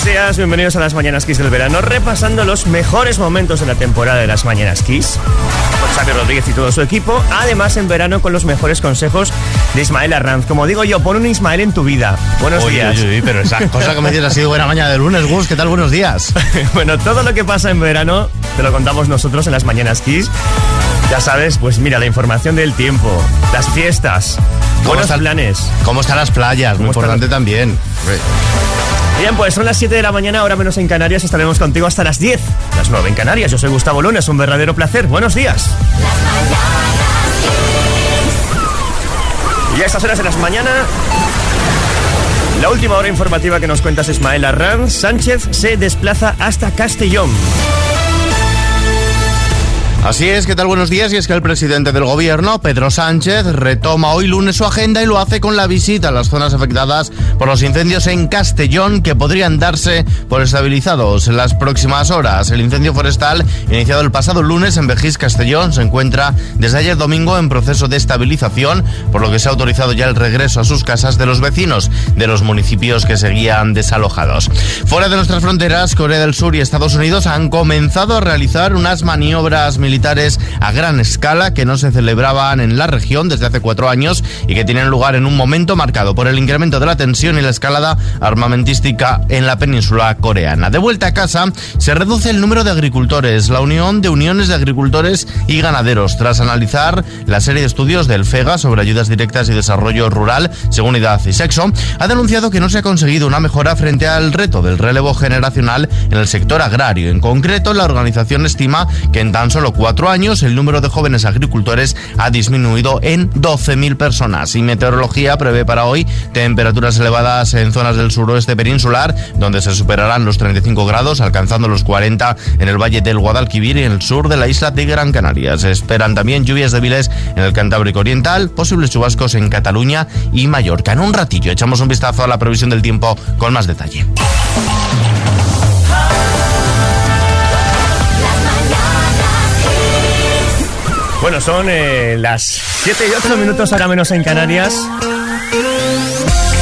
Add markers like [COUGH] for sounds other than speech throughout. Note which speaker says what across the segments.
Speaker 1: buenos días, bienvenidos a las Mañanas Kiss del verano, repasando los mejores momentos de la temporada de las Mañanas Kiss con Xavi Rodríguez y todo su equipo, además en verano con los mejores consejos de Ismael Arranz. Como digo yo, pon un Ismael en tu vida. Buenos
Speaker 2: Oye,
Speaker 1: días.
Speaker 2: oye, oye, pero esa [LAUGHS] cosa que me dices ha sido buena mañana de lunes, Gus. ¿Qué tal? Buenos días. [LAUGHS]
Speaker 1: bueno, todo lo que pasa en verano te lo contamos nosotros en las Mañanas Kiss. Ya sabes, pues mira, la información del tiempo, las fiestas, buenos
Speaker 2: está
Speaker 1: planes.
Speaker 2: ¿Cómo están las playas? Muy
Speaker 1: ¿Cómo están
Speaker 2: importante también.
Speaker 1: Bien, pues son las 7 de la mañana, ahora menos en Canarias, estaremos contigo hasta las 10, las 9 en Canarias. Yo soy Gustavo Luna, es un verdadero placer. Buenos días. Y a estas horas de las mañana, la última hora informativa que nos cuentas Ismael Arranz, Sánchez se desplaza hasta Castellón.
Speaker 2: Así es, ¿qué tal? Buenos días. Y es que el presidente del gobierno, Pedro Sánchez, retoma hoy lunes su agenda y lo hace con la visita a las zonas afectadas por los incendios en Castellón que podrían darse por estabilizados en las próximas horas. El incendio forestal, iniciado el pasado lunes en Vejís, Castellón, se encuentra desde ayer domingo en proceso de estabilización, por lo que se ha autorizado ya el regreso a sus casas de los vecinos de los municipios que seguían desalojados. Fuera de nuestras fronteras, Corea del Sur y Estados Unidos han comenzado a realizar unas maniobras militares a gran escala que no se celebraban en la región desde hace cuatro años y que tienen lugar en un momento marcado por el incremento de la tensión y la escalada armamentística en la península coreana. De vuelta a casa, se reduce el número de agricultores. La Unión de Uniones de Agricultores y Ganaderos, tras analizar la serie de estudios del FEGA sobre ayudas directas y desarrollo rural, según edad y sexo, ha denunciado que no se ha conseguido una mejora frente al reto del relevo generacional en el sector agrario. En concreto, la organización estima que en tan solo cuatro años el número de jóvenes agricultores ha disminuido en 12.000 personas. Y Meteorología prevé para hoy temperaturas elevadas en zonas del suroeste peninsular, donde se superarán los 35 grados, alcanzando los 40 en el valle del Guadalquivir y en el sur de la isla de Gran Canaria. Se esperan también lluvias débiles en el Cantábrico Oriental, posibles chubascos en Cataluña y Mallorca. En un ratillo echamos un vistazo a la previsión del tiempo con más detalle.
Speaker 1: Bueno, son eh, las 7 y 8 minutos, ahora menos en Canarias.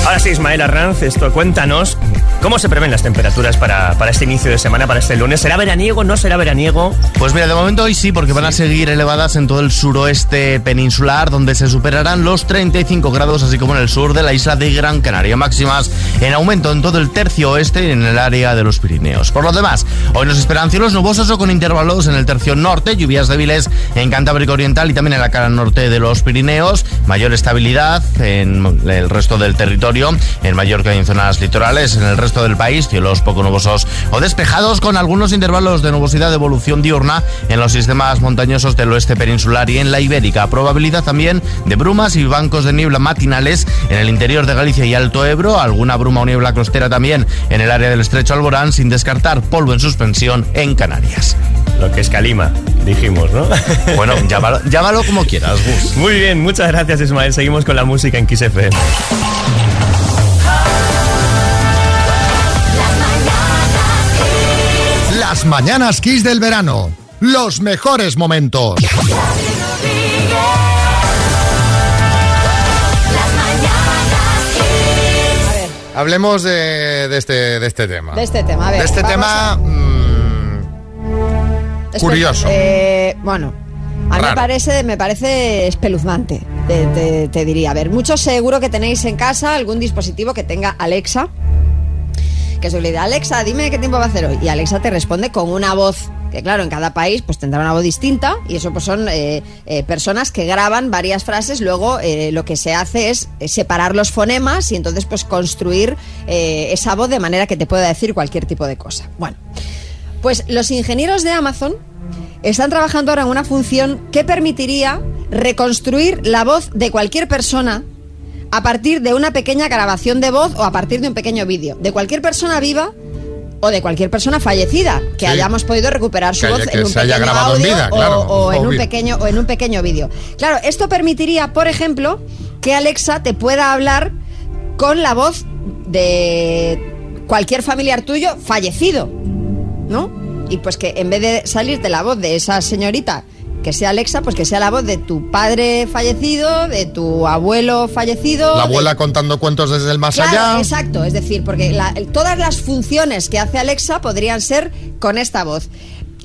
Speaker 1: Ahora sí, Ismael Arranz, esto cuéntanos cómo se prevén las temperaturas para, para este inicio de semana, para este lunes. ¿Será veraniego? ¿No será veraniego?
Speaker 2: Pues mira, de momento hoy sí, porque van a seguir elevadas en todo el suroeste peninsular, donde se superarán los 35 grados, así como en el sur de la isla de Gran Canaria. Máximas en aumento en todo el tercio oeste y en el área de los Pirineos. Por lo demás, hoy nos esperan cielos nubosos o con intervalos en el tercio norte, lluvias débiles en Cantábrico Oriental y también en la cara norte de los Pirineos, mayor estabilidad en el resto del territorio, en Mallorca y en zonas litorales, en el resto del país, cielos poco nubosos o despejados con algunos intervalos de nubosidad de evolución diurna en los sistemas montañosos del oeste peninsular y en la ibérica. Probabilidad también de brumas y bancos de niebla matinales en el interior de Galicia y Alto Ebro, alguna bruma o niebla costera también en el área del estrecho Alborán, sin descartar polvo en suspensión en Canarias.
Speaker 1: Lo que es Calima, dijimos, ¿no? [LAUGHS]
Speaker 2: Bueno, llámalo, llámalo como quieras, Gus.
Speaker 1: Muy bien, muchas gracias Ismael. Seguimos con la música en Kiss
Speaker 3: mañanas Kiss del verano. Los mejores momentos. Hablemos de, de este, de este tema.
Speaker 4: De este tema, a ver.
Speaker 3: De este tema
Speaker 4: a-
Speaker 3: mm, curioso.
Speaker 4: eh, bueno, a mí me parece, me parece espeluznante, te, te- te diría. A ver, muchos seguro que tenéis en casa algún dispositivo que tenga Alexa, que se le Alexa, dime qué tiempo va a hacer hoy. Y Alexa te responde con una voz, que claro, en cada país pues tendrá una voz distinta, y eso pues son eh, eh, personas que graban varias frases, luego eh, lo que se hace es separar los fonemas y entonces pues construir esa voz de manera que te pueda decir cualquier tipo de cosa. Bueno, pues los ingenieros de Amazon están trabajando ahora en una función que permitiría reconstruir la voz de cualquier persona a partir de una pequeña grabación de voz o a partir de un pequeño vídeo. De cualquier persona viva o de cualquier persona fallecida que
Speaker 3: Sí.
Speaker 4: hayamos podido recuperar su
Speaker 3: Que haya-
Speaker 4: voz
Speaker 3: que
Speaker 4: en un
Speaker 3: se haya
Speaker 4: pequeño
Speaker 3: en
Speaker 4: audio
Speaker 3: vida,
Speaker 4: o,
Speaker 3: claro,
Speaker 4: o en un pequeño o en un pequeño vídeo. Claro, esto permitiría, por ejemplo, que Alexa te pueda hablar con la voz de cualquier familiar tuyo fallecido, ¿no? Y pues que en vez de salirte la voz de esa señorita que sea Alexa, pues que sea la voz de tu padre fallecido, de tu abuelo fallecido.
Speaker 2: La
Speaker 4: de-
Speaker 2: abuela contando cuentos desde el más
Speaker 4: Claro,
Speaker 2: allá.
Speaker 4: exacto. Es decir, porque la- todas las funciones que hace Alexa podrían ser con esta voz.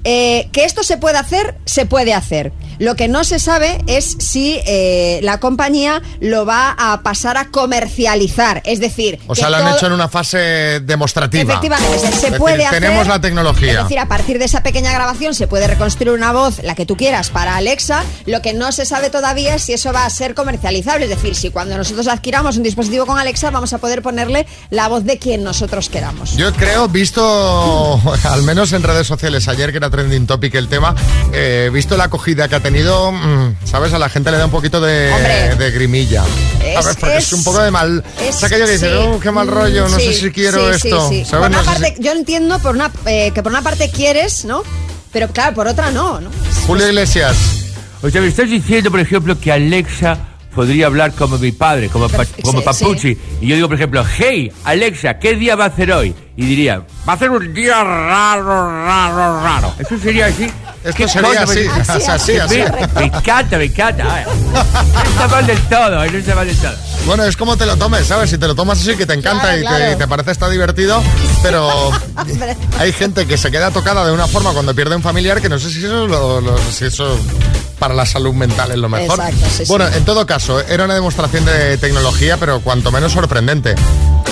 Speaker 4: Eh, que esto se puede hacer, se puede hacer. Lo que no se sabe es si eh, la compañía lo va a pasar a comercializar. Es decir,
Speaker 2: O sea, lo han hecho en una fase demostrativa.
Speaker 4: Efectivamente, se, se
Speaker 2: Es decir,
Speaker 4: puede hacer.
Speaker 2: Tenemos la tecnología.
Speaker 4: Es decir, a partir de esa pequeña grabación se puede reconstruir una voz, la que tú quieras, para Alexa. Lo que no se sabe todavía es si eso va a ser comercializable. Es decir, si cuando nosotros adquiramos un dispositivo con Alexa vamos a poder ponerle la voz de quien nosotros queramos.
Speaker 2: Yo creo, visto, [LAUGHS] al menos en redes sociales, ayer que era trending topic el tema, eh, visto la acogida que ha tenido, mm, ¿sabes? A la gente le da un poquito de, de grimilla.
Speaker 4: Es-
Speaker 2: a ver, porque es,
Speaker 4: es-
Speaker 2: un poco de mal.
Speaker 4: Es-
Speaker 2: Es aquello que dice,
Speaker 4: sí.
Speaker 2: oh, qué mal rollo, no
Speaker 4: Sí,
Speaker 2: sé si quiero
Speaker 4: sí, sí,
Speaker 2: esto.
Speaker 4: sí.
Speaker 2: ¿sabes?
Speaker 4: Por una
Speaker 2: No
Speaker 4: parte,
Speaker 2: si-
Speaker 4: Yo entiendo por una, eh, que por una parte quieres, ¿no? Pero claro, por otra no, ¿no?
Speaker 2: Julio Iglesias.
Speaker 5: O sea, me estás diciendo, por ejemplo, que Alexa podría hablar como mi padre, como, pa- como
Speaker 4: sí,
Speaker 5: Papuchi. Y yo digo, por ejemplo, hey, Alexa, ¿qué día va a hacer hoy? Y diría, va a ser un día raro, raro, raro. Eso sería así.
Speaker 2: Esto
Speaker 5: ¿Qué
Speaker 2: sería así,
Speaker 5: me-
Speaker 4: Así,
Speaker 2: así,
Speaker 4: así,
Speaker 2: así.
Speaker 5: Me, encanta, me encanta. No está mal del todo, no está mal del todo.
Speaker 2: Bueno, es como te lo tomes, ¿sabes? Si te lo tomas así, que te encanta
Speaker 4: Claro,
Speaker 2: y,
Speaker 4: claro.
Speaker 2: Te, y te parece está divertido, pero hay gente que se queda tocada de una forma cuando pierde un familiar que no sé si eso, lo- lo- si eso para la salud mental es lo mejor.
Speaker 4: Exacto, sí, sí.
Speaker 2: bueno, en todo caso, era una demostración de tecnología, pero cuanto menos sorprendente.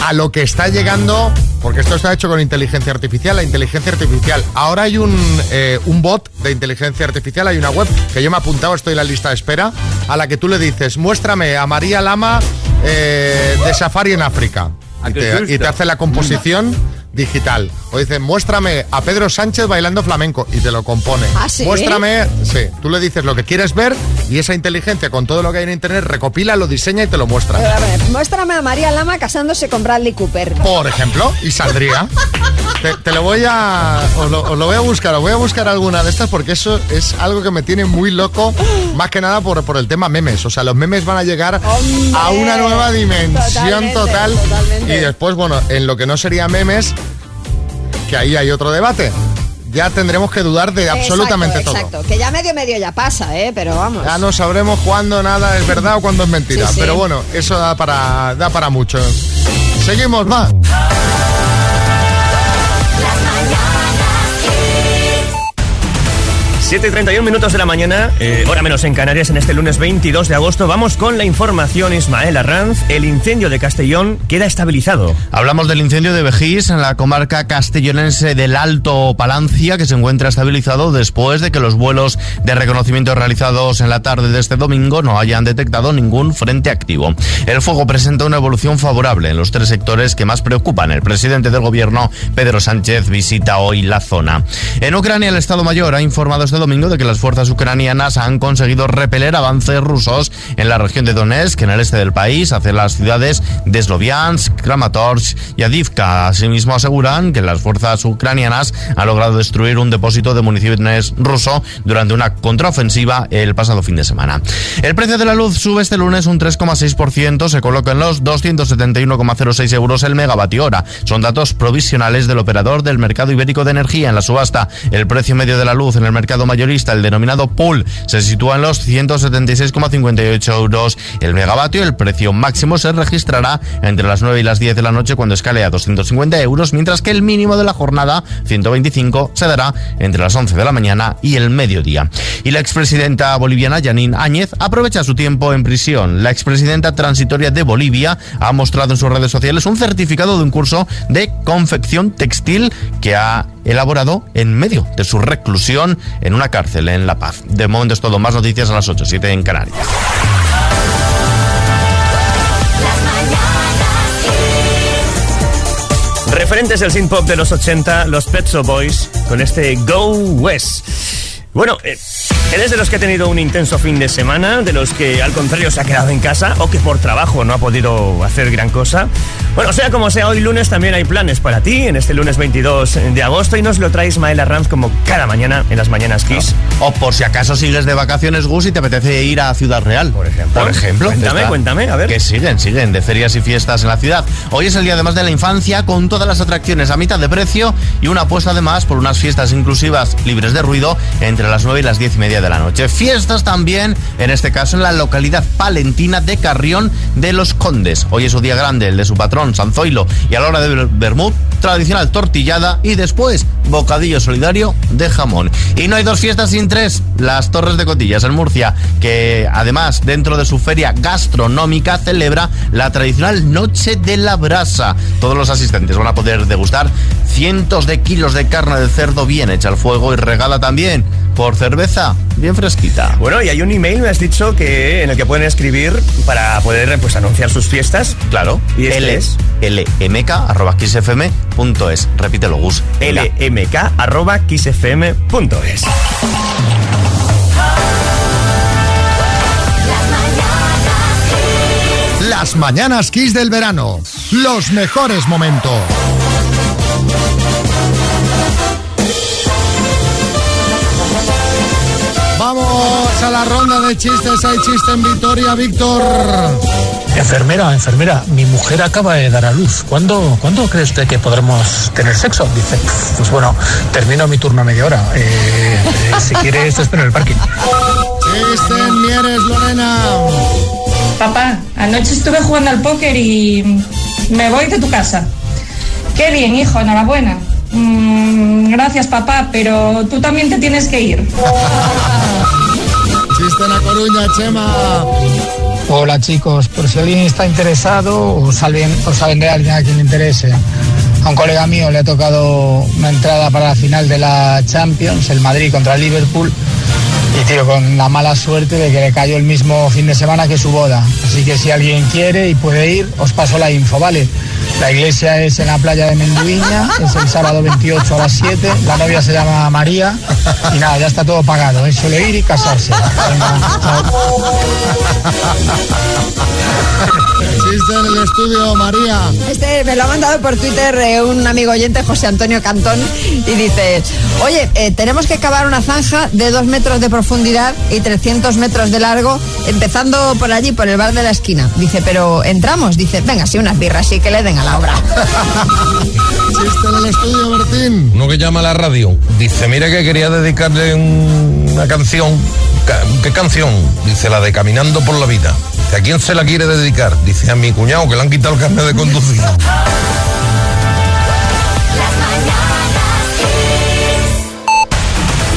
Speaker 2: A lo que está llegando, porque esto está hecho con inteligencia artificial, la inteligencia artificial. Ahora hay un, eh, un bot de inteligencia artificial, hay una web que yo me he apuntado, estoy en la lista de espera, a la que tú le dices, muéstrame a María Lama eh, de safari en África. Y te, y te hace la composición digital. O dice, muéstrame a Pedro Sánchez bailando flamenco y te lo compone.
Speaker 4: ¿Ah, sí?
Speaker 2: Muéstrame, sí, tú le dices lo que quieres ver y esa inteligencia con todo lo que hay en internet recopila, lo diseña y te lo muestra.
Speaker 4: A ver, muéstrame a María Lama casándose con Bradley Cooper.
Speaker 2: Por ejemplo, y saldría. Te, te lo voy a. Os lo, os lo voy a buscar, os voy a buscar alguna de estas porque eso es algo que me tiene muy loco, más que nada por, por el tema memes. O sea, los memes van a llegar
Speaker 4: Hombre,
Speaker 2: a una nueva dimensión
Speaker 4: totalmente,
Speaker 2: total.
Speaker 4: totalmente.
Speaker 2: Y después, bueno, en lo que no sería memes, que ahí hay otro debate. Ya tendremos que dudar de absolutamente
Speaker 4: exacto,
Speaker 2: todo.
Speaker 4: Exacto, que ya medio medio ya pasa, ¿eh? Pero vamos.
Speaker 2: Ya no sabremos cuándo nada es verdad o cuándo es mentira.
Speaker 4: Sí, sí.
Speaker 2: Pero bueno, eso da para, da para mucho. Seguimos más.
Speaker 1: 7 y 31 minutos de la mañana, eh, hora menos en Canarias, en este lunes 22 de agosto. Vamos con la información, Ismael Arranz. El incendio de Castellón queda estabilizado.
Speaker 2: Hablamos del incendio de Vejís en la comarca castellonense del Alto Palancia, que se encuentra estabilizado después de que los vuelos de reconocimiento realizados en la tarde de este domingo no hayan detectado ningún frente activo. El fuego presenta una evolución favorable en los tres sectores que más preocupan. El presidente del gobierno, Pedro Sánchez, visita hoy la zona. En Ucrania, el Estado Mayor ha informado este domingo de que las fuerzas ucranianas han conseguido repeler avances rusos en la región de Donetsk, en el este del país, hacia las ciudades de Sloviansk, Kramatorsk y Adivka. Asimismo, aseguran que las fuerzas ucranianas han logrado destruir un depósito de municiones ruso durante una contraofensiva el pasado fin de semana. El precio de la luz sube este lunes un 3,6%, se coloca en los 271,06 euros el megavatio hora. Son datos provisionales del operador del mercado ibérico de energía en la subasta. El precio medio de la luz en el mercado mayorista, el denominado pool, se sitúa en los 176,58 euros el megavatio. El precio máximo se registrará entre las 9 y las 10 de la noche cuando escale a 250 euros, mientras que el mínimo de la jornada, 125, se dará entre las 11 de la mañana y el mediodía. Y la expresidenta boliviana Janine Áñez aprovecha su tiempo en prisión. La expresidenta transitoria de Bolivia ha mostrado en sus redes sociales un certificado de un curso de confección textil que ha elaborado en medio de su reclusión en una cárcel en La Paz. De momento es todo. Más noticias a las 8, 7 en Canarias.
Speaker 1: Referentes del synth pop de los 80, los Pet Boys, con este Go West. Bueno, eh, ¿eres de los que ha tenido un intenso fin de semana? ¿De los que al contrario se ha quedado en casa o que por trabajo no ha podido hacer gran cosa? Bueno, sea como sea, hoy lunes también hay planes para ti, en este lunes 22 de agosto, y nos lo trae Ismael Arranz como cada mañana en las Mañanas Kiss.
Speaker 2: O por si acaso sigues de vacaciones, Gus, y te apetece ir a Ciudad Real.
Speaker 1: Por ejemplo.
Speaker 2: Por ejemplo.
Speaker 1: Cuéntame,
Speaker 2: está.
Speaker 1: cuéntame, a ver.
Speaker 2: Que siguen, siguen, de ferias y fiestas en la ciudad. Hoy es el día además de la infancia, con todas las atracciones a mitad de precio y una apuesta además por unas fiestas inclusivas libres de ruido entre las 9 y las 10 y media de la noche. Fiestas también, en este caso en la localidad palentina de Carrión de los Condes. Hoy es su día grande, el de su patrón, San Zoilo, y a la hora de Bermud, tradicional tortillada y después bocadillo solidario de jamón. Y no hay dos fiestas sin tres, las Torres de Cotillas en Murcia, que además dentro de su feria gastronómica celebra la tradicional Noche de la Brasa. Todos los asistentes van a poder degustar cientos de kilos de carne de cerdo bien hecha al fuego y regala también por cerveza bien fresquita.
Speaker 1: Bueno, y hay un email, me has dicho, que en el que pueden escribir para poder pues, anunciar sus fiestas.
Speaker 2: Claro.
Speaker 1: Y este es
Speaker 2: lmk.xfm.es. Repítelo, Gus.
Speaker 1: lmk.xfm.es.
Speaker 3: Las mañanas Kiss del verano. Los mejores momentos. Vamos a la ronda de chistes. Hay chiste en Vitoria, Víctor.
Speaker 6: Enfermera, enfermera, mi mujer acaba de dar a luz. ¿Cuándo, ¿cuándo cree usted que podremos tener sexo? Dice, pues bueno, termino mi turno a media hora. Eh, eh, si quieres, te espero en el parking.
Speaker 3: Chiste en Mieres, Lorena.
Speaker 7: Papá, anoche estuve jugando al póker y me voy de tu casa. Qué bien, hijo, enhorabuena. Mm, gracias, papá, pero tú también te tienes que ir.
Speaker 3: Chiste en La Coruña, Chema.
Speaker 6: Hola chicos, por si alguien está interesado o saben, o saben de alguien a quien le interese. A un colega mío le ha tocado una entrada para la final de la Champions, el Madrid contra el Liverpool. Y tío, con la mala suerte de que le cayó el mismo fin de semana que su boda. Así que si alguien quiere y puede ir, os paso la info, ¿vale? La iglesia es en la playa de Menduiña, es el sábado 28 a las 7. La novia se llama María. Y nada, ya está todo pagado, es solo ir y casarse.
Speaker 3: Chiste en el estudio, María.
Speaker 4: Este me lo ha mandado por Twitter eh, un amigo oyente, José Antonio Cantón, y dice, oye, eh, tenemos que cavar una zanja de dos metros de profundidad y 300 metros de largo, empezando por allí, por el bar de la esquina. Dice, pero entramos, dice, venga, sí, unas birras, sí, que le den a la obra.
Speaker 3: Chiste en el estudio, Bertín.
Speaker 8: Uno que llama a la radio. Dice, mira que quería dedicarle un- una canción. Ca- ¿Qué canción? Dice, la de Caminando por la Vida. Dice, ¿A quién se la quiere dedicar? Dice, a mi cuñado que le han quitado el carnet de conducir. [LAUGHS]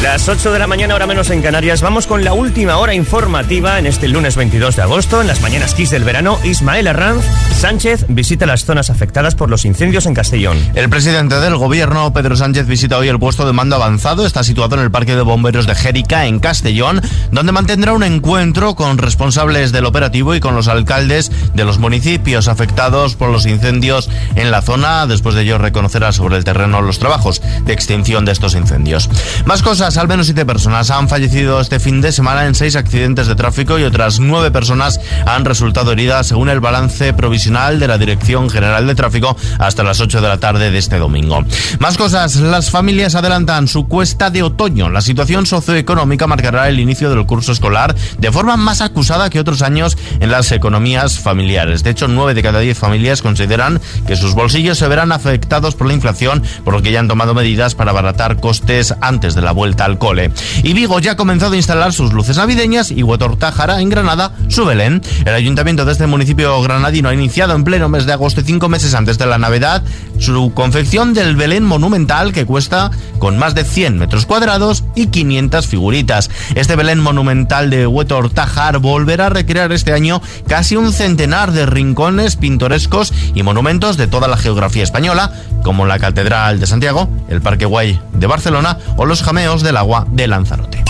Speaker 1: Las 8 de la mañana, hora menos en Canarias. Vamos con la última hora informativa en este lunes 22 de agosto. En las mañanas Kiss del verano, Ismael Arranz Sánchez visita las zonas afectadas por los incendios en Castellón.
Speaker 2: El presidente del gobierno, Pedro Sánchez, visita hoy el puesto de mando avanzado. Está situado en el Parque de Bomberos de Jérica, en Castellón, donde mantendrá un encuentro con responsables del operativo y con los alcaldes de los municipios afectados por los incendios en la zona. Después de ello, reconocerá sobre el terreno los trabajos de extinción de estos incendios. Más cosas, al menos siete personas han fallecido este fin de semana en seis accidentes de tráfico y otras nueve personas han resultado heridas, según el balance provisional de la Dirección General de Tráfico hasta las 8 de la tarde de este domingo. Más cosas, las familias adelantan su cuesta de otoño. La situación socioeconómica marcará el inicio del curso escolar de forma más acusada que otros años en las economías familiares. De hecho, nueve de cada diez familias consideran que sus bolsillos se verán afectados por la inflación, por lo que ya han tomado medidas para abaratar costes antes de la vuelta al cole. Y Vigo ya ha comenzado a instalar sus luces navideñas y Huetortájara en Granada su Belén. El ayuntamiento de este municipio granadino ha iniciado en pleno mes de agosto cinco meses antes de la Navidad su confección del Belén monumental que cuesta con más de 100 metros cuadrados y 500 figuritas. Este Belén monumental de Huetortájar volverá a recrear este año casi un centenar de rincones pintorescos y monumentos de toda la geografía española, como la Catedral de Santiago, el Parque Guay de Barcelona o los jameos del agua de Lanzarote.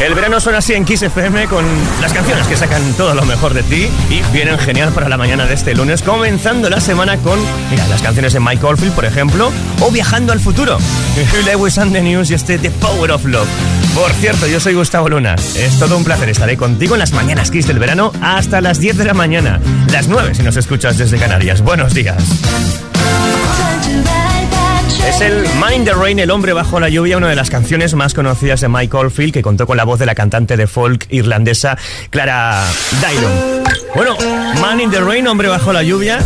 Speaker 1: El verano suena así en Kiss FM con las canciones que sacan todo lo mejor de ti y vienen genial para la mañana de este lunes, comenzando la semana con, mira, las canciones de Mike Oldfield, por ejemplo, o Viajando al futuro. [LAUGHS] Lewis and the News y este The Power of Love. Por cierto, yo soy Gustavo Luna. Es todo un placer. Estaré contigo en las mañanas Kiss del verano hasta las 10 de la mañana. Las 9 si nos escuchas desde Canarias. Buenos días. Es el Mind the Rain, el hombre bajo la lluvia, una de las canciones más conocidas de Mike Oldfield, que contó con la voz de la cantante de folk irlandesa Clara Dylon. Bueno, Man in the Rain, hombre bajo la lluvia,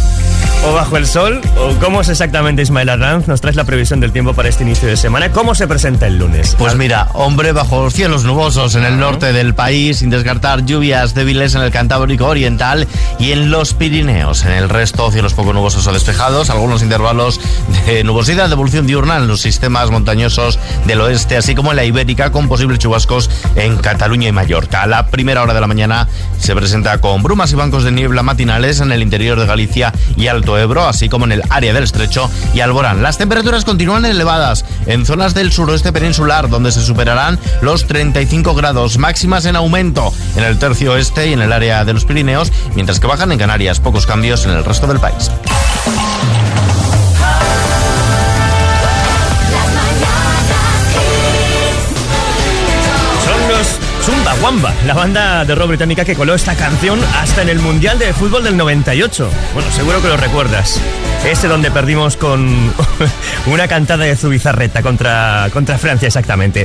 Speaker 1: o bajo el sol? ¿O cómo es exactamente Ismael Arranz? Nos traes la previsión del tiempo para este inicio de semana. ¿Cómo se presenta el lunes?
Speaker 2: Pues mira, hombre bajo cielos nubosos en el norte del país, sin descartar lluvias débiles en el Cantábrico Oriental y en los Pirineos. En el resto, cielos poco nubosos o despejados, algunos intervalos de nubosidad de evolución diurna en los sistemas montañosos del oeste, así como en la Ibérica, con posibles chubascos en Cataluña y Mallorca. A la primera hora de la mañana se presenta con brumas y bancos de niebla matinales en el interior de Galicia y Ebro, así como en el área del Estrecho y Alborán. Las temperaturas continúan elevadas en zonas del suroeste peninsular, donde se superarán los 35 grados máximas en aumento en el tercio oeste y en el área de los Pirineos, mientras que bajan en Canarias, pocos cambios en el resto del país.
Speaker 1: Wamba, la banda de rock británica que coló esta canción hasta en el Mundial de Fútbol del 98. Bueno, seguro que lo recuerdas. Ese donde perdimos con [LAUGHS] una cantada de Zubizarreta contra, contra Francia exactamente.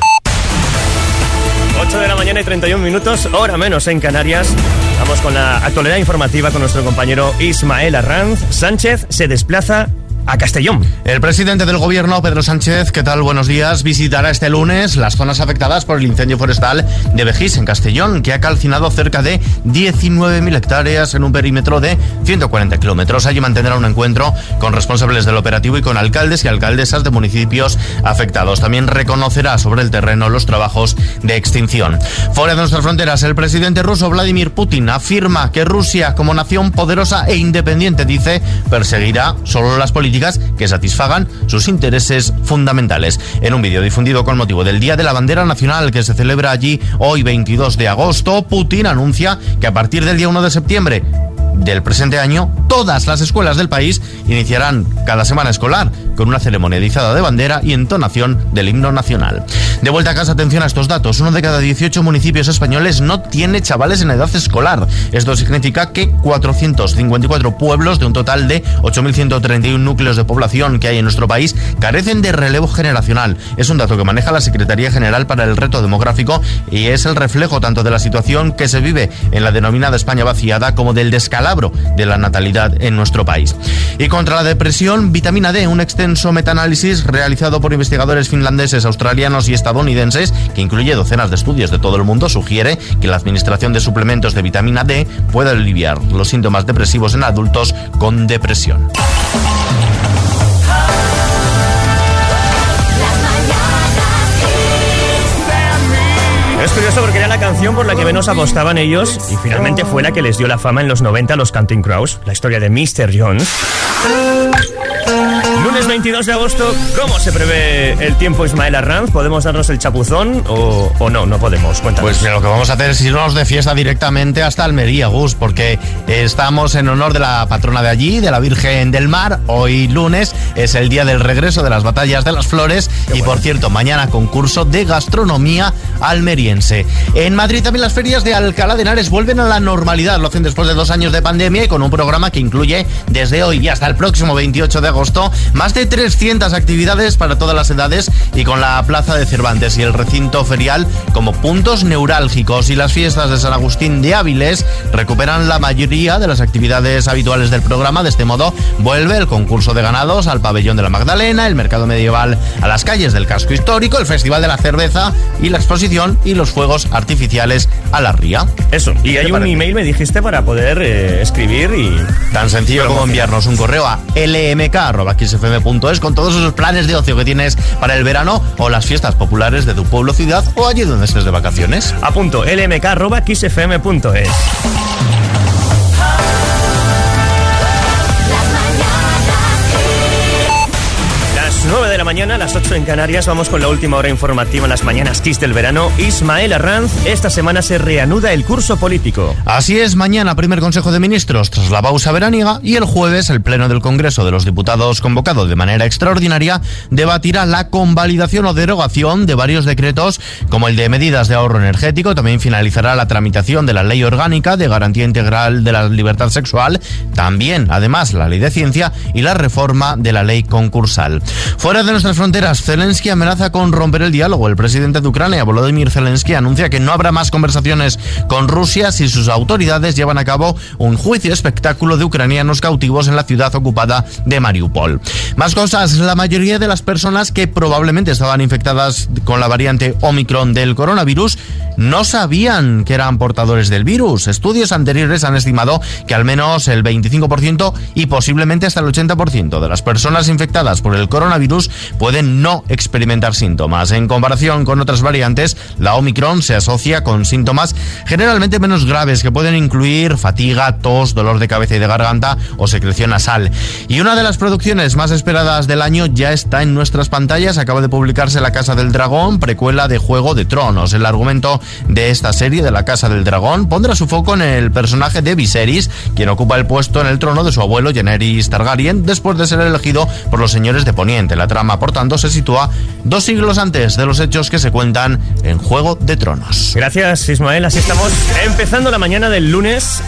Speaker 1: 8 de la mañana y 31 minutos, hora menos en Canarias. Vamos con la actualidad informativa con nuestro compañero Ismael Arranz. Sánchez se desplaza a Castellón.
Speaker 2: El presidente del gobierno, Pedro Sánchez, ¿qué tal? Buenos días. Visitará este lunes las zonas afectadas por el incendio forestal de Vejís, en Castellón, que ha calcinado cerca de 19.000 hectáreas en un perímetro de 140 kilómetros. Allí mantendrá un encuentro con responsables del operativo y con alcaldes y alcaldesas de municipios afectados. También reconocerá sobre el terreno los trabajos de extinción. Fuera de nuestras fronteras, el presidente ruso Vladimir Putin afirma que Rusia, como nación poderosa e independiente, dice, perseguirá solo las políticas que satisfagan sus intereses fundamentales. En un vídeo difundido con motivo del Día de la Bandera Nacional que se celebra allí hoy 22 de agosto, Putin anuncia que a partir del día 1 de septiembre del presente año, todas las escuelas del país iniciarán cada semana escolar con una ceremonia de bandera y entonación del himno nacional. De vuelta a casa, atención a estos datos. Uno de cada 18 municipios españoles no tiene chavales en edad escolar. Esto significa que 454 pueblos de un total de 8.131 núcleos de población que hay en nuestro país carecen de relevo generacional. Es un dato que maneja la Secretaría General para el Reto Demográfico y es el reflejo tanto de la situación que se vive en la denominada España vaciada como del descalabro de la natalidad en nuestro país. Y contra la depresión, vitamina D, un extenso metaanálisis realizado por investigadores finlandeses, australianos y estadounidenses, que incluye docenas de estudios de todo el mundo, sugiere que la administración de suplementos de vitamina D puede aliviar los síntomas depresivos en adultos con depresión.
Speaker 1: Es curioso porque era la canción por la que menos apostaban ellos y finalmente fue la que les dio la fama en los 90 a los Counting Crows, la historia de Mr. Jones. Lunes 22 de agosto, ¿cómo se prevé el tiempo Ismael Arranz? ¿Podemos darnos el chapuzón o, o no? No podemos, cuéntanos.
Speaker 2: Pues mira, lo que vamos a hacer es irnos de fiesta directamente hasta Almería, Gus, porque estamos en honor de la patrona de allí, de la Virgen del Mar. Hoy lunes es el día del regreso de las batallas de las flores y por cierto, mañana concurso de gastronomía almeriense. En Madrid también las ferias de Alcalá de Henares vuelven a la normalidad, lo hacen después de dos años de pandemia y con un programa que incluye desde hoy y hasta el próximo 28 de agosto más de 300 actividades para todas las edades y con la Plaza de Cervantes y el recinto ferial como puntos neurálgicos y las fiestas de San Agustín de Áviles recuperan la mayoría de las actividades habituales del programa. De este modo vuelve el concurso de ganados al pabellón de la Magdalena, el mercado medieval a las calles del casco histórico, el Festival de la Cerveza y la exposición y los fuegos artificiales a la ría.
Speaker 1: Eso, y hay un email, me dijiste, para poder eh, escribir y...
Speaker 2: Tan sencillo como enviarnos un correo a con todos esos planes de ocio que tienes para el verano o las fiestas populares de tu pueblo, ciudad o allí donde estés de vacaciones.
Speaker 1: A punto, lmk.xfm.es. Las 9 de la mañana, las 8 en Canarias, vamos con la última hora informativa en las mañanas Kiss del verano. Ismael Arranz, esta semana se reanuda el curso político.
Speaker 2: Así es, mañana primer Consejo de Ministros tras la pausa veraniega y el jueves el Pleno del Congreso de los Diputados convocado de manera extraordinaria debatirá la convalidación o derogación de varios decretos como el de medidas de ahorro energético, también finalizará la tramitación de la Ley Orgánica de Garantía Integral de la Libertad Sexual, también además la Ley de Ciencia y la reforma de la Ley concursal. Fuera de nuestras fronteras, Zelensky amenaza con romper el diálogo. El presidente de Ucrania, Volodymyr Zelensky, anuncia que no habrá más conversaciones con Rusia si sus autoridades llevan a cabo un juicio espectáculo de ucranianos cautivos en la ciudad ocupada de Mariupol. Más cosas, la mayoría de las personas que probablemente estaban infectadas con la variante Omicron del coronavirus no sabían que eran portadores del virus. Estudios anteriores han estimado que al menos el 25% y posiblemente hasta el 80% de las personas infectadas por el coronavirus pueden no experimentar síntomas. En comparación con otras variantes, la Omicron se asocia con síntomas generalmente menos graves que pueden incluir fatiga, tos, dolor de cabeza y de garganta o secreción nasal. Y una de las producciones más esperadas del año ya está en nuestras pantallas. Acaba de publicarse La Casa del Dragón, precuela de Juego de Tronos. El argumento de esta serie de La Casa del Dragón pondrá su foco en el personaje de Viserys, quien ocupa el puesto en el trono de su abuelo Daenerys Targaryen después de ser elegido por los señores de Poniente. La trama, por tanto, se sitúa dos siglos antes de los hechos que se cuentan en Juego de Tronos.
Speaker 1: Gracias, Ismael. Así estamos empezando la mañana del lunes,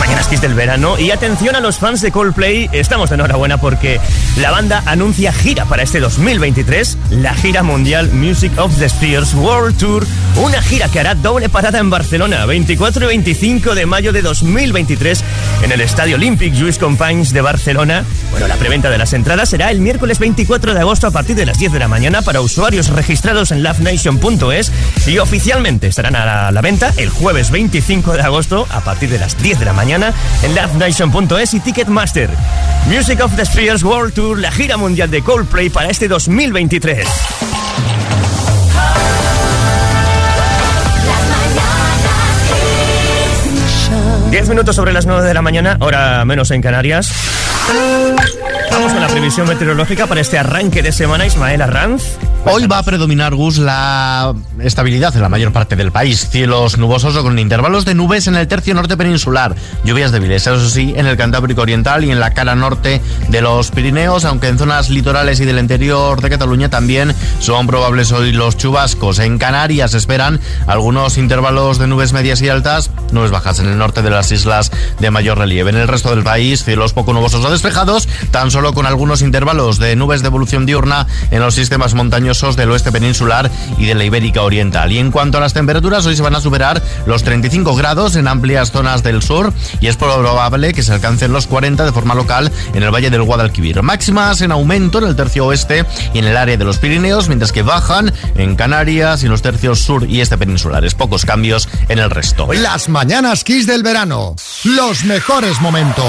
Speaker 1: mañanas Kiss del verano. Y atención a los fans de Coldplay, estamos de enhorabuena porque la banda anuncia gira para este 2023, la gira mundial Music of the Spheres World Tour, una gira que hará doble parada en Barcelona, 24 y 25 de mayo de 2023 en el Estadio Olympic Juice Compagnes de Barcelona. Bueno, la preventa de las entradas será el miércoles 24 de agosto a partir de las 10 de la mañana para usuarios registrados en lovenation.es y oficialmente estarán a la venta el jueves 25 de agosto a partir de las 10 de la mañana en lovenation.es y Ticketmaster. Music of the Spheres World Tour, la gira mundial de Coldplay para este 2023. 10 minutos sobre las 9 de la mañana, hora menos en Canarias. Vamos con la previsión meteorológica para este arranque de semana, Ismael Arranz.
Speaker 2: Hoy va a predominar, Gus, la estabilidad en la mayor parte del país. Cielos nubosos o con intervalos de nubes en el tercio norte peninsular. Lluvias débiles, eso sí, en el Cantábrico Oriental y en la cara norte de los Pirineos, aunque en zonas litorales y del interior de Cataluña también son probables hoy los chubascos. En Canarias esperan algunos intervalos de nubes medias y altas, nubes bajas en el norte de las islas de mayor relieve. En el resto del país, cielos poco nubosos o despejados, tan solo con algunos intervalos de nubes de evolución diurna en los sistemas montañosos del oeste peninsular y de la Ibérica Oriental. Y en cuanto a las temperaturas, hoy se van a superar los 35 grados en amplias zonas del sur y es probable que se alcancen los 40 de forma local en el Valle del Guadalquivir. Máximas en aumento en el tercio oeste y en el área de los Pirineos, mientras que bajan en Canarias y en los tercios sur y este peninsulares. Pocos cambios en el resto.
Speaker 3: Las mañanas Kiss del verano. Los mejores momentos.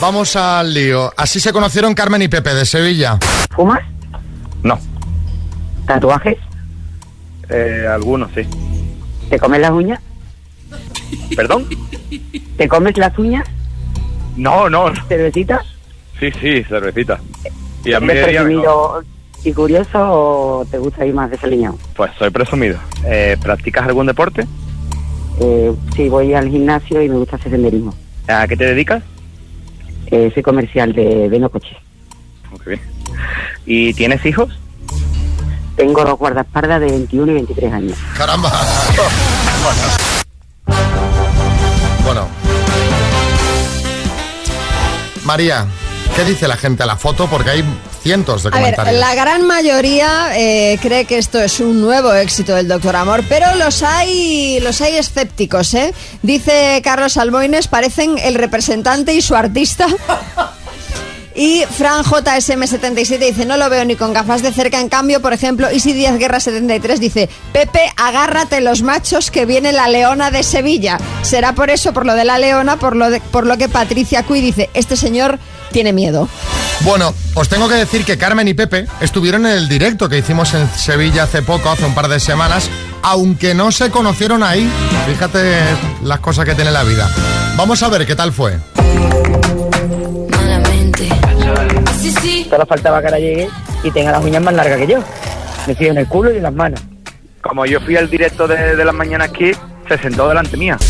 Speaker 3: Vamos al lío. Así se conocieron Carmen y Pepe de Sevilla.
Speaker 9: ¿Fumas?
Speaker 10: No.
Speaker 9: ¿Tatuajes?
Speaker 10: Eh, algunos, sí.
Speaker 9: ¿Te comes las uñas?
Speaker 10: ¿Perdón?
Speaker 9: ¿Te comes las uñas?
Speaker 10: No, no.
Speaker 9: ¿Cervecitas?
Speaker 10: Sí, sí, cervecita. Y a
Speaker 9: ¿Eres
Speaker 10: mediodía,
Speaker 9: presumido y curioso o te gusta ir más desaliñado?
Speaker 10: Pues soy presumido. Eh, ¿Practicas algún deporte?
Speaker 9: Eh, sí, voy al gimnasio y me gusta hacer senderismo.
Speaker 10: ¿A qué te dedicas?
Speaker 9: Eh, soy comercial de Beno Coche.
Speaker 10: Muy bien. ¿Y tienes hijos?
Speaker 9: Tengo dos guardaespaldas de 21 y 23 años.
Speaker 3: Caramba. [LAUGHS] Bueno. María, ¿qué dice la gente a la foto? Porque hay cientos de
Speaker 4: A ver,
Speaker 3: comentarios.
Speaker 4: la gran mayoría eh, cree que esto es un nuevo éxito del Doctor Amor, pero los hay, los hay escépticos, ¿eh? Dice Carlos Alboines, parecen el representante y su artista. [LAUGHS] Y Fran JSM77 dice, no lo veo ni con gafas de cerca. En cambio, por ejemplo, Isi Díaz Guerra 73 dice, Pepe, agárrate los machos que viene la leona de Sevilla. Será por eso, por lo de la leona, por lo, de- por lo que Patricia Cui dice, este señor tiene miedo.
Speaker 3: Bueno, os tengo que decir que Carmen y Pepe estuvieron en el directo que hicimos en Sevilla hace poco, hace un par de semanas, aunque no se conocieron ahí. Fíjate las cosas que tiene la vida. Vamos a ver qué tal fue.
Speaker 9: Solo faltaba que ahora llegue y tenga las uñas más largas que yo. Me sigue en el culo y en las manos.
Speaker 10: Como yo fui al directo de, de las mañanas aquí, se sentó delante mía.
Speaker 9: Es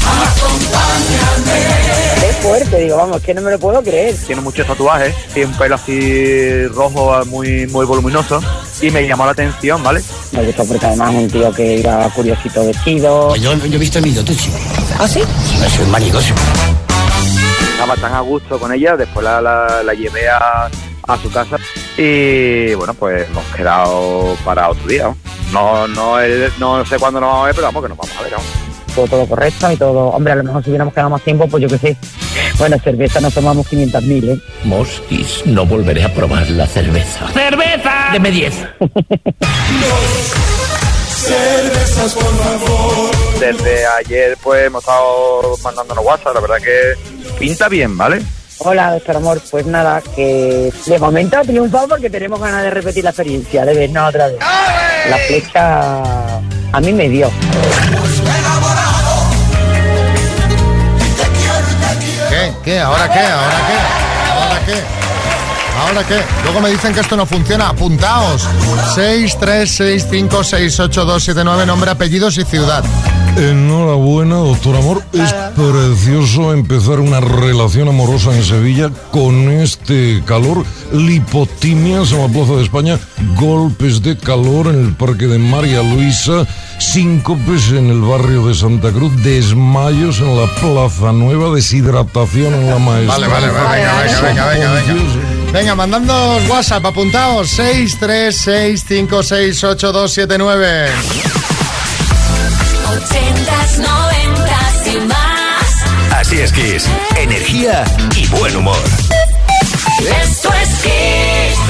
Speaker 9: fuerte, digo, vamos, que no me lo puedo creer.
Speaker 10: Tiene muchos tatuajes, tiene un pelo así rojo, muy, muy voluminoso, y me llamó la atención, ¿vale?
Speaker 9: Me gustó porque además es un tío que iba curiosito vestido.
Speaker 11: Yo, yo he visto el vídeo, tú, chico.
Speaker 9: ¿Ah, sí?
Speaker 11: Soy un maricoso.
Speaker 10: estaba tan a gusto con ella, después la, la, la llevé a, a su casa y bueno, pues hemos quedado para otro día. No, no, no, sé cuándo nos vamos a ver, pero vamos que nos vamos a ver.
Speaker 9: Todo, todo correcto y todo. Hombre, a lo mejor si hubiéramos quedado más tiempo, pues yo qué sé. Bueno, cerveza nos tomamos 500.000, ¿eh?
Speaker 11: Mosquis, no volveré a probar la cerveza.
Speaker 5: ¡Cerveza!
Speaker 11: Deme 10.
Speaker 12: Cervezas, por favor.
Speaker 10: Desde ayer pues hemos estado mandándonos WhatsApp, la verdad que pinta bien, ¿vale?
Speaker 9: Hola, doctor Amor. Pues nada, que de momento ha triunfado porque tenemos ganas de repetir la experiencia, de vernos otra vez. La flecha a mí me dio.
Speaker 3: ¿Qué? ¿Qué? ¿Ahora qué? ¿Ahora qué? ¿Ahora qué? ¿Ahora qué? Luego me dicen que esto no funciona. Apuntaos. 636568279, nombre, apellidos y ciudad.
Speaker 8: Enhorabuena, doctor Amor. Es precioso empezar una relación amorosa en Sevilla con este calor. Lipotimias en la Plaza de España, golpes de calor en el Parque de María Luisa, síncopes en el barrio de Santa Cruz, desmayos en la Plaza Nueva, deshidratación en la Maestra.
Speaker 3: Vale, vale, vale, venga, venga, venga, venga, venga. Venga, mandando WhatsApp, apuntaos. 636568279.
Speaker 12: 80s, 90s y más.
Speaker 11: Así es, Kiss. Energía y buen humor.
Speaker 12: Esto es Kiss.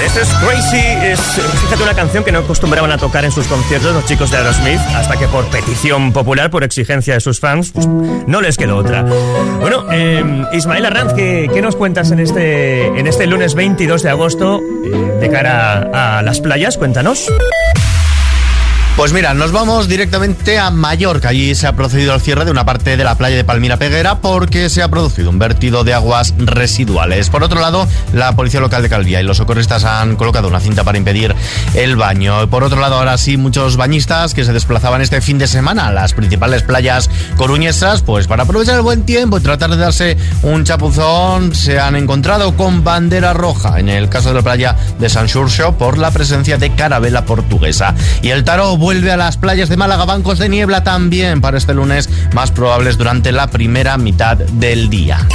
Speaker 1: Esto es Crazy, es fíjate una canción que no acostumbraban a tocar en sus conciertos los chicos de Aerosmith, hasta que por petición popular, por exigencia de sus fans, pues, no les quedó otra. Bueno, eh, Ismael Arranz, ¿qué, qué nos cuentas en este, en este lunes 22 de agosto eh, de cara a las playas? Cuéntanos.
Speaker 2: Pues mira, nos vamos directamente a Mallorca. Allí se ha procedido al cierre de una parte de la playa de Palmira Peguera porque se ha producido un vertido de aguas residuales. Por otro lado, la policía local de Calvía y los socorristas han colocado una cinta para impedir el baño. Por otro lado, ahora sí, muchos bañistas que se desplazaban este fin de semana a las principales playas coruñesas, pues para aprovechar el buen tiempo y tratar de darse un chapuzón, se han encontrado con bandera roja. En el caso de la playa de San Xurxo, por la presencia de carabela portuguesa. Y el vuelve a las playas de Málaga, bancos de niebla también para este lunes, más probables durante la primera mitad del día.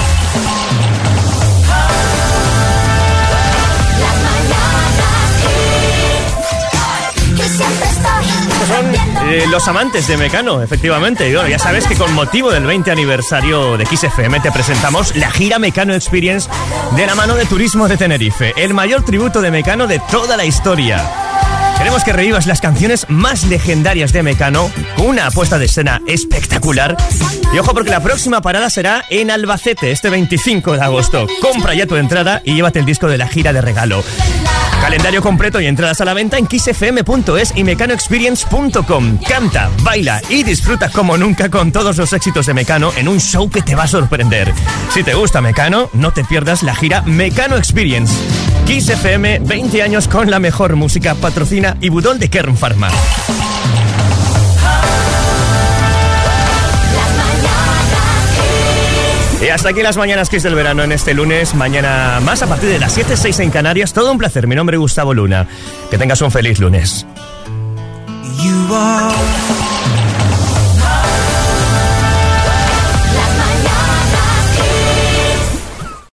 Speaker 1: Eh, los amantes de Mecano, efectivamente. Y bueno, ya sabes que con motivo del 20 aniversario de XFM te presentamos la gira Mecano Experience de la mano de Turismo de Tenerife, el mayor tributo de Mecano de toda la historia. Queremos que revivas las canciones más legendarias de Mecano con una apuesta de escena espectacular. Y ojo porque la próxima parada será en Albacete este 25 de agosto. Compra ya tu entrada y llévate el disco de la gira de regalo. Calendario completo y entradas a la venta en kissfm.es y mecanoexperience.com. Canta, baila y disfruta como nunca con todos los éxitos de Mecano en un show que te va a sorprender. Si te gusta Mecano, no te pierdas la gira Mecano Experience. Kiss FM, 20 años con la mejor música, patrocina y budón de Kern Pharma. Y hasta aquí las mañanas Kiss del verano en este lunes. Mañana más a partir de las 7, 6 en Canarias. Todo un placer. Mi nombre es Gustavo Luna. Que tengas un feliz lunes.